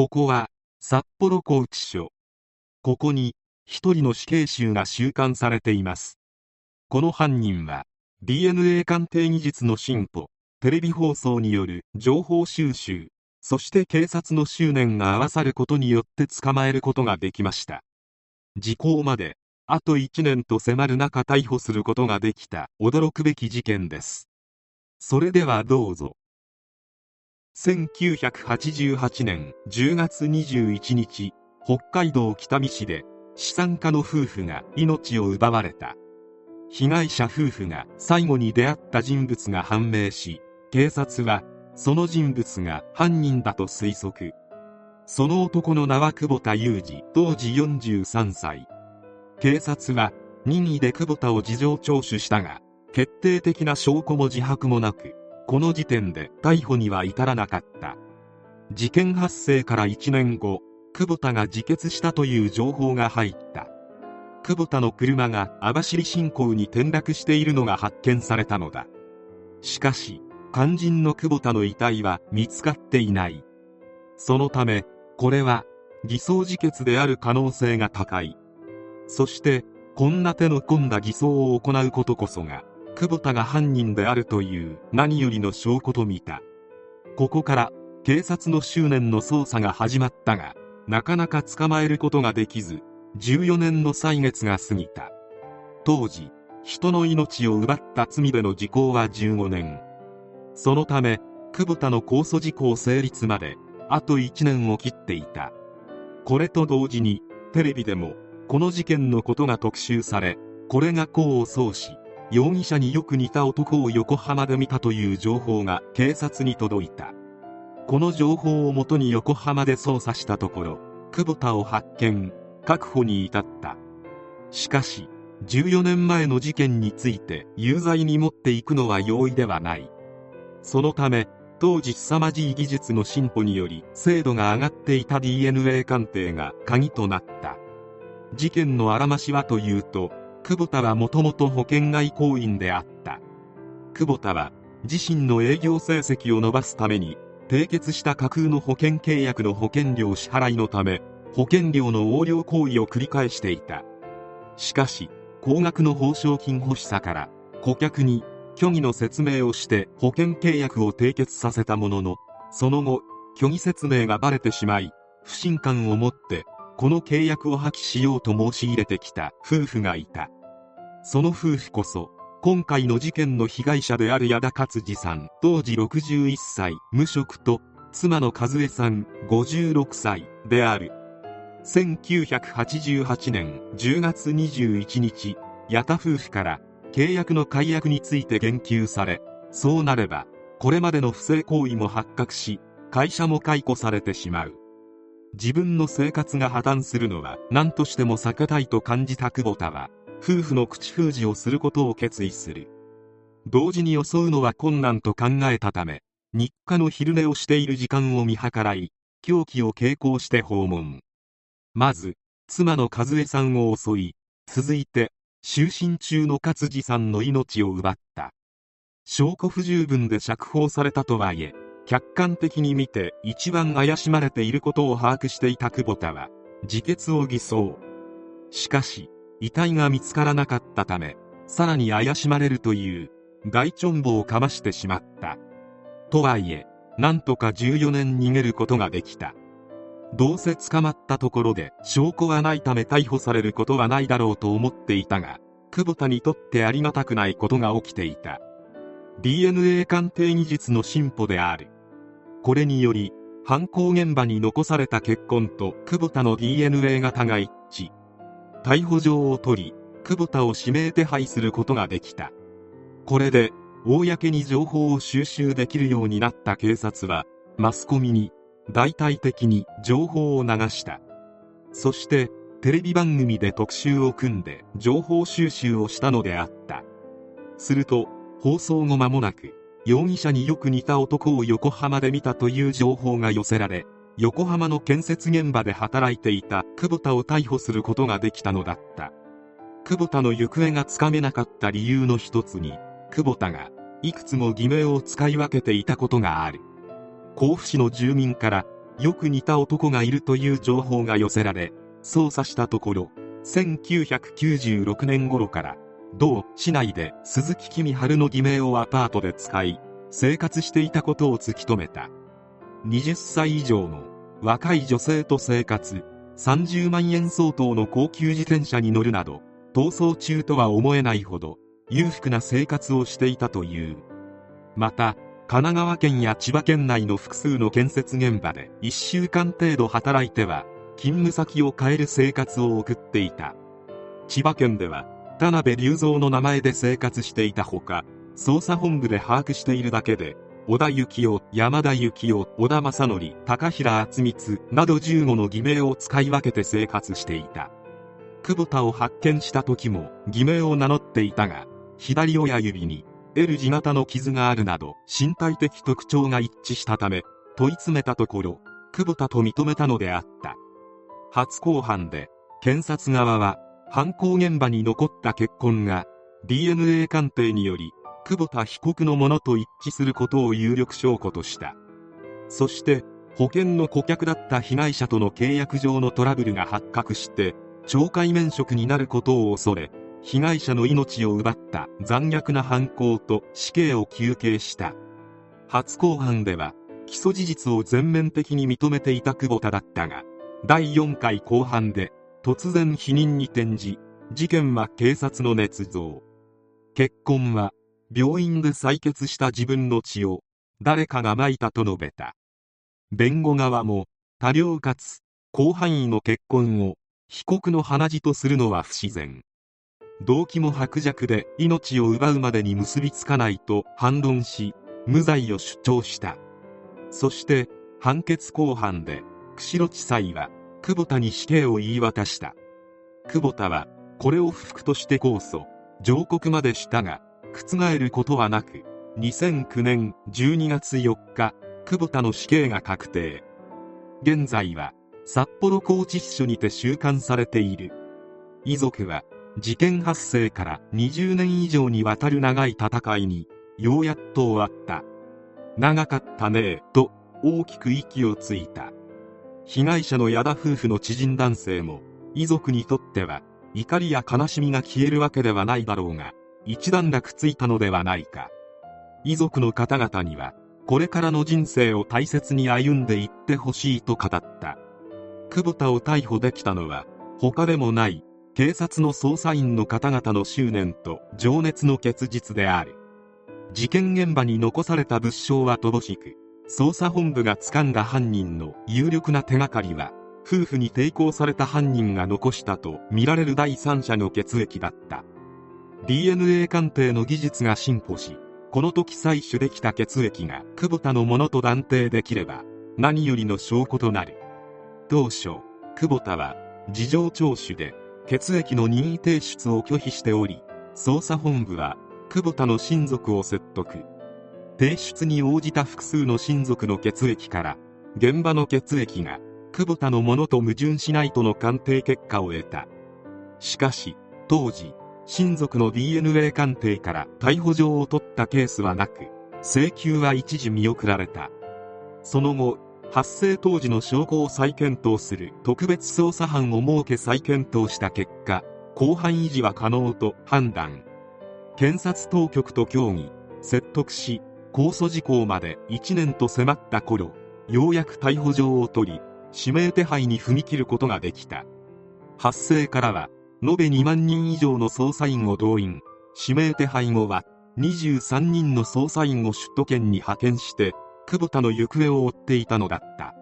ここは札幌拘置所。ここに一人の死刑囚が収監されています。この犯人は DNA 鑑定技術の進歩テレビ放送による情報収集そして警察の執念が合わさることによって捕まえることができました。時効まであと1年と迫る中逮捕することができた。驚くべき事件です。それではどうぞ。1988年10月21日北海道北見市で資産家の夫婦が命を奪われた。被害者夫婦が最後に出会った人物が判明し警察はその人物が犯人だと推測。その男の名は久保田裕二当時43歳。警察は任意で久保田を事情聴取したが決定的な証拠も自白もなくこの時点で逮捕には至らなかった。事件発生から1年後久保田が自決したという情報が入った。久保田の車が網走新港に転落しているのが発見されたのだ。しかし肝心の久保田の遺体は見つかっていない。そのためこれは偽装自決である可能性が高い。そしてこんな手の込んだ偽装を行うことこそが久保田が犯人であるという何よりの証拠と見た。ここから警察の執念の捜査が始まったがなかなか捕まえることができず14年の歳月が過ぎた。当時人の命を奪った罪での時効は15年。そのため久保田の控訴事項成立まであと1年を切っていた。これと同時にテレビでもこの事件のことが特集されこれが功を奏し容疑者によく似た男を横浜で見たという情報が警察に届いた。この情報をもとに横浜で捜査したところ久保田を発見確保に至った。しかし14年前の事件について有罪に持っていくのは容易ではない。そのため当時凄まじい技術の進歩により精度が上がっていた DNA 鑑定が鍵となった。事件のあらましはというと久保田はもともと保険外交員であった。久保田は自身の営業成績を伸ばすために締結した架空の保険契約の保険料支払いのため保険料の横領行為を繰り返していた。しかし高額の報奨金欲しさから顧客に虚偽の説明をして保険契約を締結させたもののその後虚偽説明がバレてしまい不信感を持ってこの契約を破棄しようと申し入れてきた夫婦がいた。その夫婦こそ今回の事件の被害者である矢田勝次さん当時61歳無職と妻の和江さん56歳である。1988年10月21日矢田夫婦から契約の解約について言及されそうなればこれまでの不正行為も発覚し会社も解雇されてしまう。自分の生活が破綻するのは何としても避けたいと感じた久保田は夫婦の口封じをすることを決意する。同時に襲うのは困難と考えたため日課の昼寝をしている時間を見計らい凶器を携行して訪問。まず妻の和江さんを襲い続いて就寝中の勝次さんの命を奪った。証拠不十分で釈放されたとはいえ客観的に見て一番怪しまれていることを把握していた久保田は自決を偽装。しかし遺体が見つからなかったためさらに怪しまれるという大チョンボをかましてしまった。とはいえなんとか14年逃げることができた。どうせ捕まったところで証拠はないため逮捕されることはないだろうと思っていたが久保田にとってありがたくないことが起きていた。DNA 鑑定技術の進歩である。これにより犯行現場に残された血痕と久保田の DNA 型が一致。逮捕状を取り久保田を指名手配することができた。これで公に情報を収集できるようになった警察はマスコミに大々的に情報を流した。そしてテレビ番組で特集を組んで情報収集をしたのであった。すると放送後間もなく容疑者によく似た男を横浜で見たという情報が寄せられ横浜の建設現場で働いていた久保田を逮捕することができたのだった。久保田の行方がつかめなかった理由の一つに久保田がいくつも偽名を使い分けていたことがある。甲府市の住民からよく似た男がいるという情報が寄せられ捜査したところ1996年頃から同市内で鈴木君春の偽名をアパートで使い生活していたことを突き止めた。20歳以上の若い女性と生活30万円相当の高級自転車に乗るなど逃走中とは思えないほど裕福な生活をしていたという。また神奈川県や千葉県内の複数の建設現場で1週間程度働いては勤務先を変える生活を送っていた。千葉県では田辺隆三の名前で生活していたほか捜査本部で把握しているだけで小田幸夫山田幸夫小田正則高平敦光など15の偽名を使い分けて生活していた。久保田を発見した時も偽名を名乗っていたが左親指に L 字型の傷があるなど身体的特徴が一致したため問い詰めたところ久保田と認めたのであった。初公判で検察側は犯行現場に残った血痕が DNA 鑑定により久保田被告のものと一致することを有力証拠とした。そして保険の顧客だった被害者との契約上のトラブルが発覚して懲戒免職になることを恐れ被害者の命を奪った残虐な犯行と死刑を求刑した。初公判では起訴事実を全面的に認めていた久保田だったが第4回公判で突然否認に転じ事件は警察の捏造。結婚は病院で採血した自分の血を誰かがまいたと述べた。弁護側も多量かつ広範囲の結婚を被告の鼻血とするのは不自然。動機も薄弱で命を奪うまでに結びつかないと反論し無罪を主張した。そして判決公判で釧路地裁は久保田に死刑を言い渡した。久保田はこれを不服として控訴。上告までしたが覆ることはなく2009年12月4日久保田の死刑が確定。現在は札幌拘置所にて収監されている。遺族は事件発生から20年以上にわたる長い戦いにようやっと終わった。長かったねえと大きく息をついた。被害者の矢田夫婦の知人男性も遺族にとっては怒りや悲しみが消えるわけではないだろうが一段落ついたのではないか。遺族の方々にはこれからの人生を大切に歩んでいってほしいと語った。久保田を逮捕できたのは他でもない警察の捜査員の方々の執念と情熱の結実である。事件現場に残された物証は乏しく捜査本部が掴んだ犯人の有力な手がかりは夫婦に抵抗された犯人が残したとみられる第三者の血液だった。DNA 鑑定の技術が進歩しこの時採取できた血液が久保田のものと断定できれば何よりの証拠となる。当初久保田は事情聴取で血液の任意提出を拒否しており捜査本部は久保田の親族を説得。提出に応じた複数の親族の血液から現場の血液が久保田のものと矛盾しないとの鑑定結果を得た。しかし当時親族の DNA 鑑定から逮捕状を取ったケースはなく請求は一時見送られた。その後発生当時の証拠を再検討する特別捜査班を設け再検討した結果公判維持は可能と判断。検察当局と協議説得し控訴事項まで1年と迫った頃ようやく逮捕状を取り指名手配に踏み切ることができた。発生からは延べ2万人以上の捜査員を動員。指名手配後は23人の捜査員を首都圏に派遣して久保田の行方を追っていたのだった。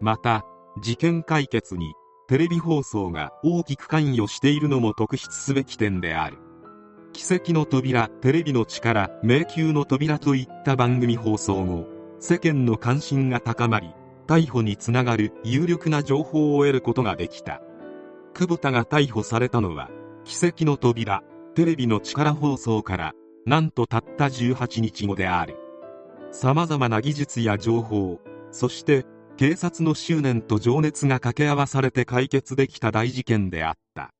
また事件解決にテレビ放送が大きく関与しているのも特筆すべき点である。奇跡の扉テレビの力迷宮の扉といった番組放送後世間の関心が高まり逮捕につながる有力な情報を得ることができた。久保田が逮捕されたのは奇跡の扉テレビの力放送からなんとたった18日後である。様々な技術や情報そして警察の執念と情熱が掛け合わされて解決できた大事件であった。